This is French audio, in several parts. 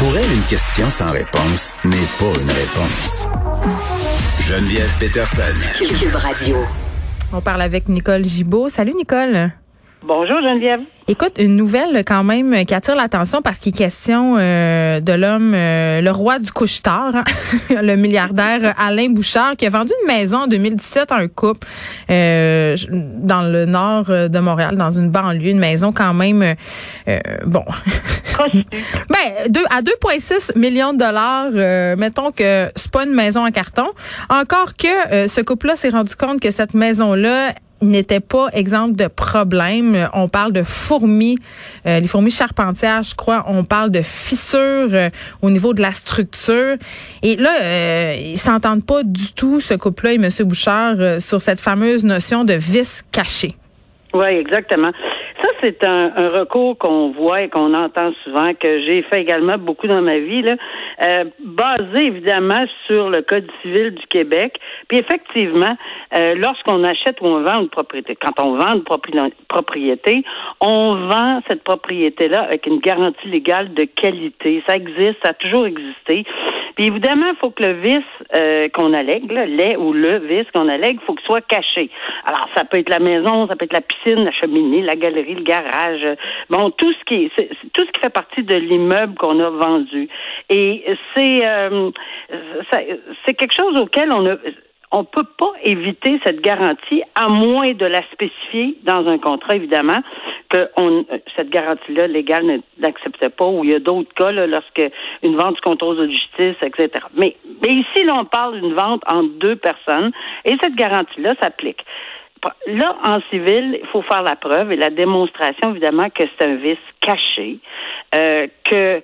Pour elle, une question sans réponse n'est pas une réponse. Geneviève Peterson. Cube Radio. On parle avec Nicole Gibaud. Salut Nicole. Bonjour Geneviève. Écoute, une nouvelle quand même qui attire l'attention parce qu'il est question euh, de l'homme, euh, le roi du couche-tard, hein, le milliardaire Alain Bouchard, qui a vendu une maison en 2017 à un couple euh, dans le nord de Montréal, dans une banlieue, une maison quand même, bon, ben deux, à 2,6 millions de dollars. mettons que c'est pas une maison en carton. Encore que ce couple-là s'est rendu compte que cette maison-là n'était pas exemple de problème. On parle de fourmis, euh, les fourmis charpentières, je crois. On parle de fissures euh, au niveau de la structure. Et là, euh, ils s'entendent pas du tout, ce couple-là et M. Bouchard, euh, sur cette fameuse notion de vis caché. Oui, exactement. C'est un, recours qu'on voit et qu'on entend souvent, que j'ai fait également beaucoup dans ma vie, euh, basé évidemment sur le Code civil du Québec. Puis effectivement, euh, lorsqu'on achète ou on vend une propriété, quand on vend une propriété, on vend cette propriété-là avec une garantie légale de qualité. Ça existe, ça a toujours existé. Puis évidemment, il faut que le vice euh, qu'on allègue, là, ou le vice qu'on allègue, il faut soit caché. Alors, ça peut être la maison, ça peut être la piscine, la cheminée, la galerie, le garage, bon, tout ce qui tout ce qui fait partie de l'immeuble qu'on a vendu. Et c'est euh, c'est quelque chose auquel on a on peut pas éviter cette garantie à moins de la spécifier dans un contrat, évidemment, que cette garantie-là légale n'acceptait pas, ou il y a d'autres cas, lorsque une vente du contrôle de justice, etc. Mais, mais ici, là, on parle d'une vente entre deux personnes, et cette garantie-là s'applique. Là, en civil, il faut faire la preuve et la démonstration, évidemment, que c'est un vice caché, euh, que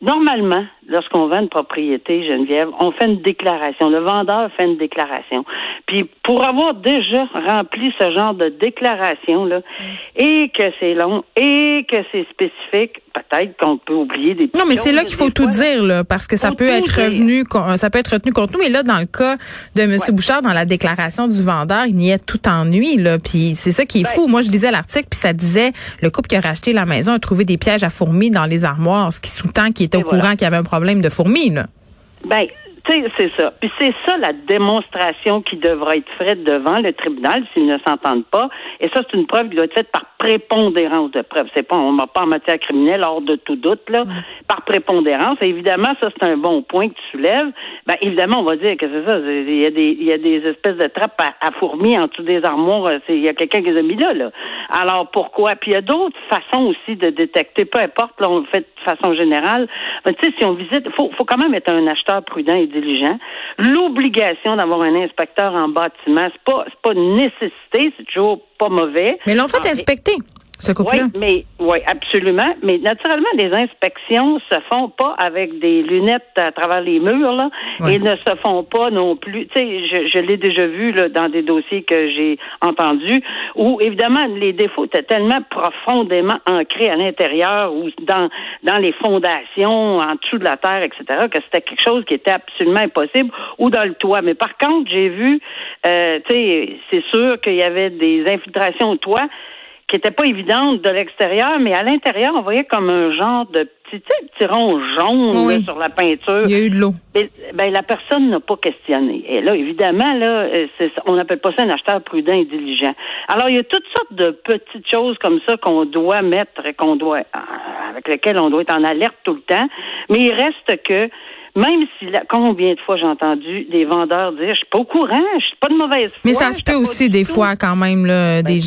normalement, lorsqu'on vend une propriété, Geneviève, on fait une déclaration. Le vendeur fait une déclaration. Puis pour avoir déjà rempli ce genre de déclaration là, et que c'est long et que c'est spécifique, peut-être qu'on peut oublier des Non, mais c'est là qu'il faut tout dire là, parce que ça peut être revenu, ça peut être retenu contre nous. Mais là, dans le cas de M. Bouchard, dans la déclaration du vendeur, il y a tout ennui là. Puis c'est ça qui est ben fou. Moi, je disais l'article, puis ça disait le couple qui a racheté la maison a trouvé des pièges à fourmis dans les armoires, ce qui sous-tend qu'il était au courant qu'il y avait un problème de fourmis là. Ben, c'est ça. Puis c'est ça la démonstration qui devra être faite devant le tribunal s'ils ne s'entendent pas. Et ça, c'est une preuve qui doit être faite par prépondérance de preuve. C'est pas, on n'a pas en matière criminelle hors de tout doute, là. Par prépondérance. Et évidemment, ça, c'est un bon point que tu soulèves. Ben, évidemment, on va dire que c'est ça. Il y a des, il y a des espèces de trappes à, fourmis en dessous des armoires. Il y a quelqu'un qui les a mis là, là. Alors, pourquoi? Puis il y a d'autres façons aussi de détecter. Peu importe, là, on le fait de façon générale. Ben, tu sais, si on visite, faut, faut quand même être un acheteur prudent et diligent. L'obligation d'avoir un inspecteur en bâtiment, c'est pas, c'est pas une nécessité, c'est toujours pas mauvais. Mais l'ont fait ah, inspecter. Ce oui, mais oui, absolument. Mais naturellement, les inspections se font pas avec des lunettes à travers les murs là. Ils ne se font pas non plus. Tu sais, je, je l'ai déjà vu là, dans des dossiers que j'ai entendus où évidemment les défauts étaient tellement profondément ancrés à l'intérieur ou dans dans les fondations, en dessous de la terre, etc. que c'était quelque chose qui était absolument impossible ou dans le toit. Mais par contre, j'ai vu, euh, tu sais, c'est sûr qu'il y avait des infiltrations au toit qui n'était pas évidente de l'extérieur, mais à l'intérieur, on voyait comme un genre de petit, petit rond jaune sur la peinture. Il y a eu de l'eau. Ben, la personne n'a pas questionné. Et là, évidemment, là, euh, on n'appelle pas ça un acheteur prudent et diligent. Alors, il y a toutes sortes de petites choses comme ça qu'on doit mettre, qu'on doit, euh, avec lesquelles on doit être en alerte tout le temps. Mais il reste que même si, là, combien de fois j'ai entendu des vendeurs dire, je suis pas au courant, je suis pas de mauvaise foi. Mais ça se peut aussi des fois quand même, là, ben, des,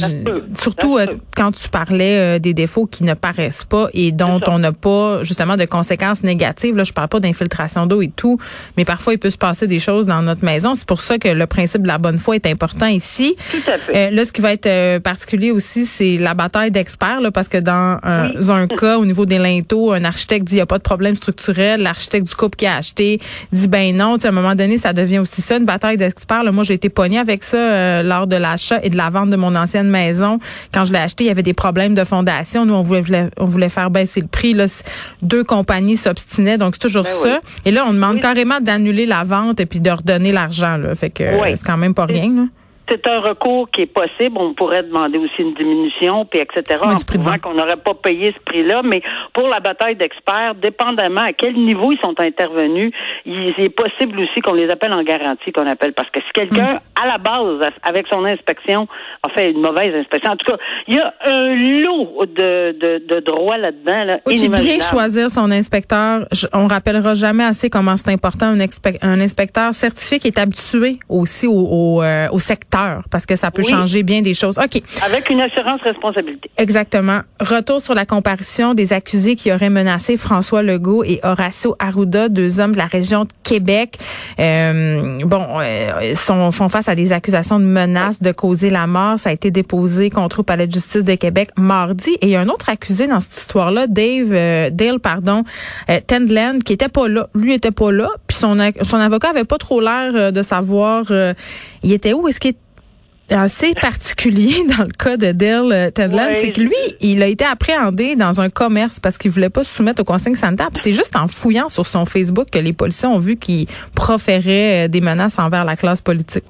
surtout euh, quand tu parlais euh, des défauts qui ne paraissent pas et dont on n'a pas justement de conséquences négatives. Là, je parle pas d'infiltration d'eau et tout, mais parfois il peut se passer des choses dans notre maison. C'est pour ça que le principe de la bonne foi est important ici. Tout à fait. Euh, là, ce qui va être particulier aussi, c'est la bataille d'experts, là, parce que dans un cas, au niveau des linteaux, un architecte dit il n'y a pas de problème structurel, l'architecte du couple qui a acheté dit ben non. à un moment donné, ça devient aussi ça, une bataille d'experts. Moi, j'ai été pognée avec ça euh, lors de l'achat et de la vente de mon ancienne maison. Quand je l'ai acheté, il y avait des problèmes de fondation. Nous, on voulait, on voulait faire baisser le prix. Là, deux compagnies s'obstinaient, donc c'est toujours ben ça. Et là, on demande carrément d'annuler la vente et puis de redonner l'argent. Fait que c'est quand même pas rien. Là. C'est un recours qui est possible. On pourrait demander aussi une diminution, puis etc. en prouvant qu'on n'aurait pas payé ce prix-là. Mais pour la bataille d'experts, dépendamment à quel niveau ils sont intervenus, il est possible aussi qu'on les appelle en garantie, qu'on appelle. Parce que si quelqu'un, mm. à la base, avec son inspection, a fait une mauvaise inspection, en tout cas, il y a un lot de, de, de droits là-dedans. Là, oui, bien choisir son inspecteur. on rappellera jamais assez comment c'est important un, un inspecteur certifié qui est habitué aussi au, au, euh, au secteur parce que ça peut changer bien des choses. OK. Avec une assurance responsabilité. Exactement. Retour sur la comparution des accusés qui auraient menacé François Legault et Horacio Arruda, deux hommes de la région de Québec. Euh, bon, euh, sont, font face à des accusations de menaces de causer la mort. Ça a été déposé contre au palais de justice de Québec mardi. Et il y a un autre accusé dans cette histoire-là, Dave, euh, Dale, pardon, euh, Tendland, qui était pas là. Lui était pas là. Puis son, son avocat avait pas trop l'air de savoir il était où? Est-ce qu'il assez particulier dans le cas de Dale euh, Tedland, c'est que lui, il a été appréhendé dans un commerce parce qu'il voulait pas se soumettre aux consignes sanitaires. C'est juste en fouillant sur son Facebook que les policiers ont vu qu'il proférait euh, des menaces envers la classe politique.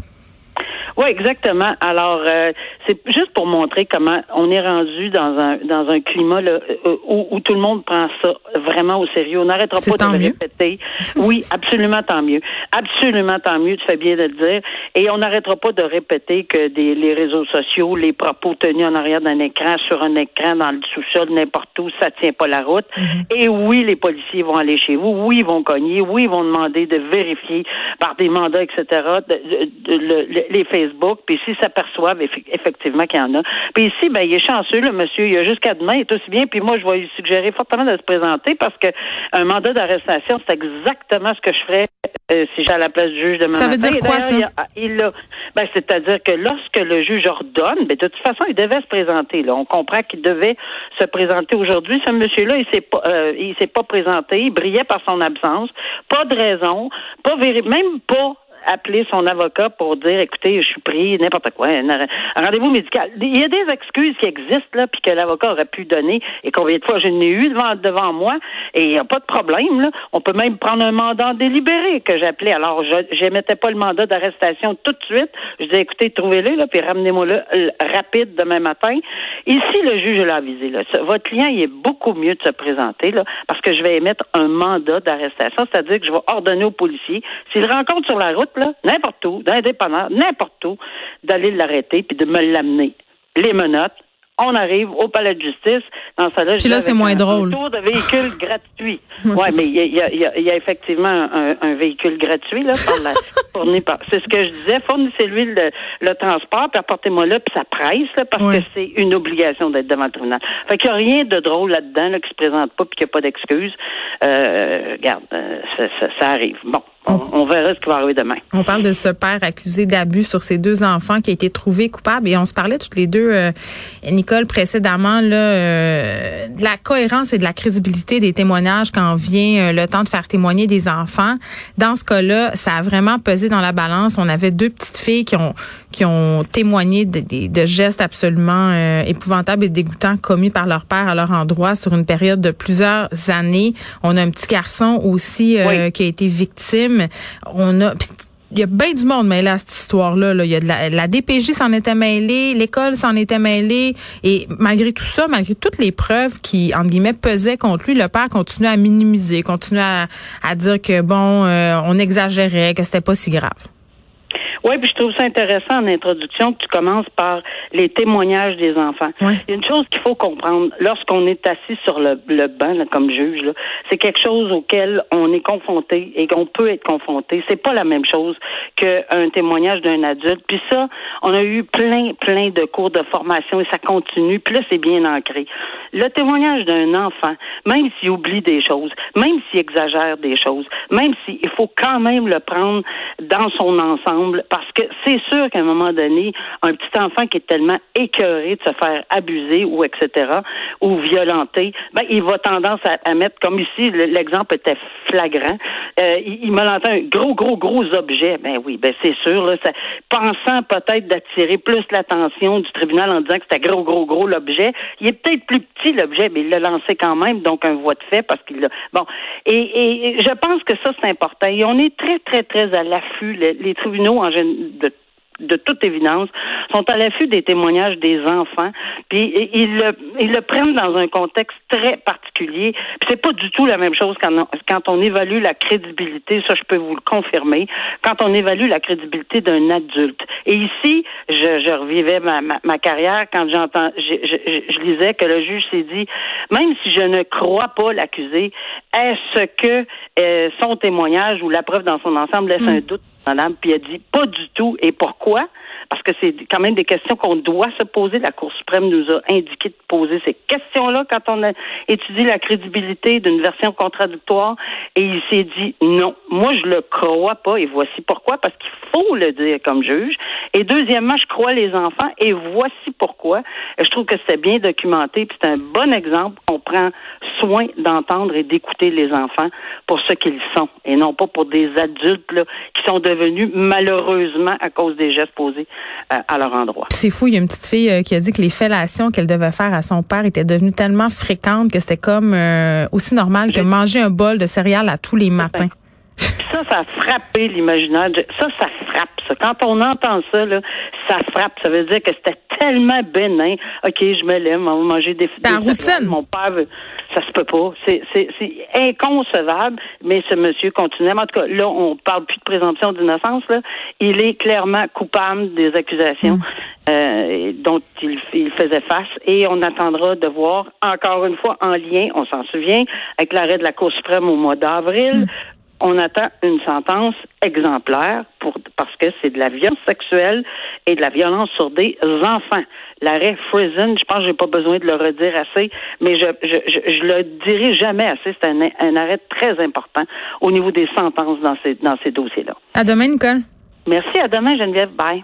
Oui, exactement. Alors, euh, c'est juste pour montrer comment on est rendu dans un dans un climat là, euh, où, où, tout le monde prend ça vraiment au sérieux. On n'arrêtera pas de le répéter. Oui, absolument tant mieux. Absolument tant mieux, tu fais bien de le dire. Et on n'arrêtera pas de répéter que des, les réseaux sociaux, les propos tenus en arrière d'un écran, sur un écran, dans le sous-sol, n'importe où, ça tient pas la route. Mm-hmm. Et oui, les policiers vont aller chez vous. Oui, ils vont cogner. Oui, ils vont demander de vérifier par des mandats, etc., de, les Facebook, puis s'ils s'aperçoivent effectivement qu'il y en a. Puis ici, ben, il est chanceux, le monsieur, il a jusqu'à demain, il est aussi bien, puis moi, je vais lui suggérer fortement de se présenter parce que un mandat d'arrestation, c'est exactement ce que je ferais euh, si j'ai à la place du juge demain Ça veut dire quoi, ça? Il, ben, c'est-à-dire que lorsque le juge ordonne, ben, de toute façon, il devait se présenter. Là. On comprend qu'il devait se présenter aujourd'hui. Ce monsieur-là, il s'est pas, euh, il s'est pas présenté. Il brillait par son absence. Pas de raison. Pas même pas appeler son avocat pour dire, écoutez, je suis pris, n'importe quoi, un, rendez-vous médical. Il y a des excuses qui existent, là, puis que l'avocat aurait pu donner, et combien de fois je n'ai eu devant, devant moi, et il n'y a pas de problème, là. On peut même prendre un mandat délibéré que j'appelais. Alors, je n'émettais pas le mandat d'arrestation tout de suite. Je disais, écoutez, trouvez-le, là, puis ramenez-moi le rapide demain matin. Ici, le juge l'a avisé, là. Votre client, il est beaucoup mieux de se présenter, là, parce que je vais émettre un mandat d'arrestation, c'est-à-dire que je vais ordonner aux policiers, s'il rencontre sur la route, n'importe où, d'indépendant, n'importe où, d'aller l'arrêter puis de me l'amener. Les menottes, on arrive au palais de justice. Dans ça là, Puis là, c'est moins drôle. tour de véhicule gratuit. ouais, mais il y a, y, a, effectivement un, véhicule gratuit là fourni par. C'est ce que je disais. Fournissez-lui le, transport, puis apportez-moi là, puis ça presse là, parce que c'est une obligation d'être devant le tribunal. Fait qu'il n'y a rien de drôle là-dedans là, qui se présente pas, puis qu'il n'y a pas d'excuse. Euh, regarde, euh, ça, ça arrive. Bon. On, verra ce qui va arriver demain. On parle de ce père accusé d'abus sur ses deux enfants qui a été trouvé coupable et on se parlait toutes les deux, euh, Nicole, précédemment, là, euh, de la cohérence et de la crédibilité des témoignages quand vient euh, le temps de faire témoigner des enfants. Dans ce cas-là, ça a vraiment pesé dans la balance. On avait deux petites filles qui ont qui ont témoigné de, de, gestes absolument épouvantables et dégoûtants commis par leur père à leur endroit sur une période de plusieurs années. On a un petit garçon aussi qui a été victime on a il y a bien du monde mêlé à cette histoire-là. Il y a de la, DPJ s'en était mêlée, l'école s'en était mêlée. Et malgré tout ça, malgré toutes les preuves qui, entre guillemets, pesaient contre lui, le père continuait à minimiser, continuait à, dire que, bon, euh, on exagérait, que c'était pas si grave. Oui, puis je trouve ça intéressant en introduction que tu commences par les témoignages des enfants. Il y a une chose qu'il faut comprendre lorsqu'on est assis sur le, le banc comme juge, c'est quelque chose auquel on est confronté et qu'on peut être confronté. C'est pas la même chose qu'un témoignage d'un adulte. Puis ça, on a eu plein, plein de cours de formation et ça continue. Puis là, c'est bien ancré. Le témoignage d'un enfant, même s'il oublie des choses, même s'il exagère des choses, même s'il faut quand même le prendre dans son ensemble parce que c'est sûr qu'à un moment donné, un petit enfant qui est tellement écœuré de se faire abuser ou etc. ou violenter, ben il va tendance à, mettre comme ici l'exemple était flagrant. Euh, il, m'a lancé un gros gros gros objet. Ben oui, ben c'est sûr là, ça, pensant peut-être d'attirer plus l'attention du tribunal en disant que c'était gros gros gros l'objet. Il est peut-être plus petit l'objet, mais il l'a lancé quand même, donc un voie de fait parce qu'il l'a. Bon, et, et, je pense que ça c'est important. Et on est très très très à l'affût. Les, les tribunaux en de de toute évidence, sont à l'affût des témoignages des enfants, puis ils le, ils le prennent dans un contexte très particulier. Puis c'est pas du tout la même chose quand on, quand on évalue la crédibilité, ça je peux vous le confirmer, quand on évalue la crédibilité d'un adulte. Et ici, je, je revivais ma, ma, carrière quand j'entends, je, je, je, lisais que le juge s'est dit, même si je ne crois pas l'accusé, est-ce que euh, son témoignage ou la preuve dans son ensemble laisse un mm. doute madame, puis elle dit pas du tout. Et pourquoi? Parce que c'est quand même des questions qu'on doit se poser. La Cour suprême nous a indiqué de poser ces questions-là quand on a étudié la crédibilité d'une version contradictoire. Et il s'est dit non, moi je le crois pas. Et voici pourquoi. Parce qu'il faut le dire comme juge. Et deuxièmement, je crois les enfants. Et voici pourquoi. je trouve que c'est bien documenté. Puis c'est un bon exemple. On prend soin d'entendre et d'écouter les enfants pour ce qu'ils sont et non pas pour des adultes là, qui sont devenus malheureusement à cause des gestes posés euh, à leur endroit. C'est fou, il y a une petite fille euh, qui a dit que les fellations qu'elle devait faire à son père étaient devenues tellement fréquentes que c'était comme euh, aussi normal que manger un bol de céréales à tous les matins. Ça, ça a frappé l'imaginaire. Ça, ça frappe. Ça. Quand on entend ça, là, ça frappe. Ça veut dire que c'était tellement bénin. OK, je me lève, on va manger des, des routine. Mon père veut ça se peut pas. C'est, c'est, inconcevable, mais ce monsieur continue. En tout cas, là, on parle plus de présomption d'innocence. Là. Il est clairement coupable des accusations mm. euh, dont il, il, faisait face et on attendra de voir, encore une fois, en lien, on s'en souvient, avec l'arrêt de la Cour suprême au mois d'avril, mm. On attend une sentence exemplaire pour, parce que c'est de la violence sexuelle et de la violence sur des enfants. L'arrêt Frizen, je pense que j'ai pas besoin de le redire assez, mais je, je, je, le dirai jamais assez. C'est un, un arrêt très important au niveau des sentences dans ces, dans ces dossiers-là. À demain, Nicole. Merci. À demain, Geneviève. Bye.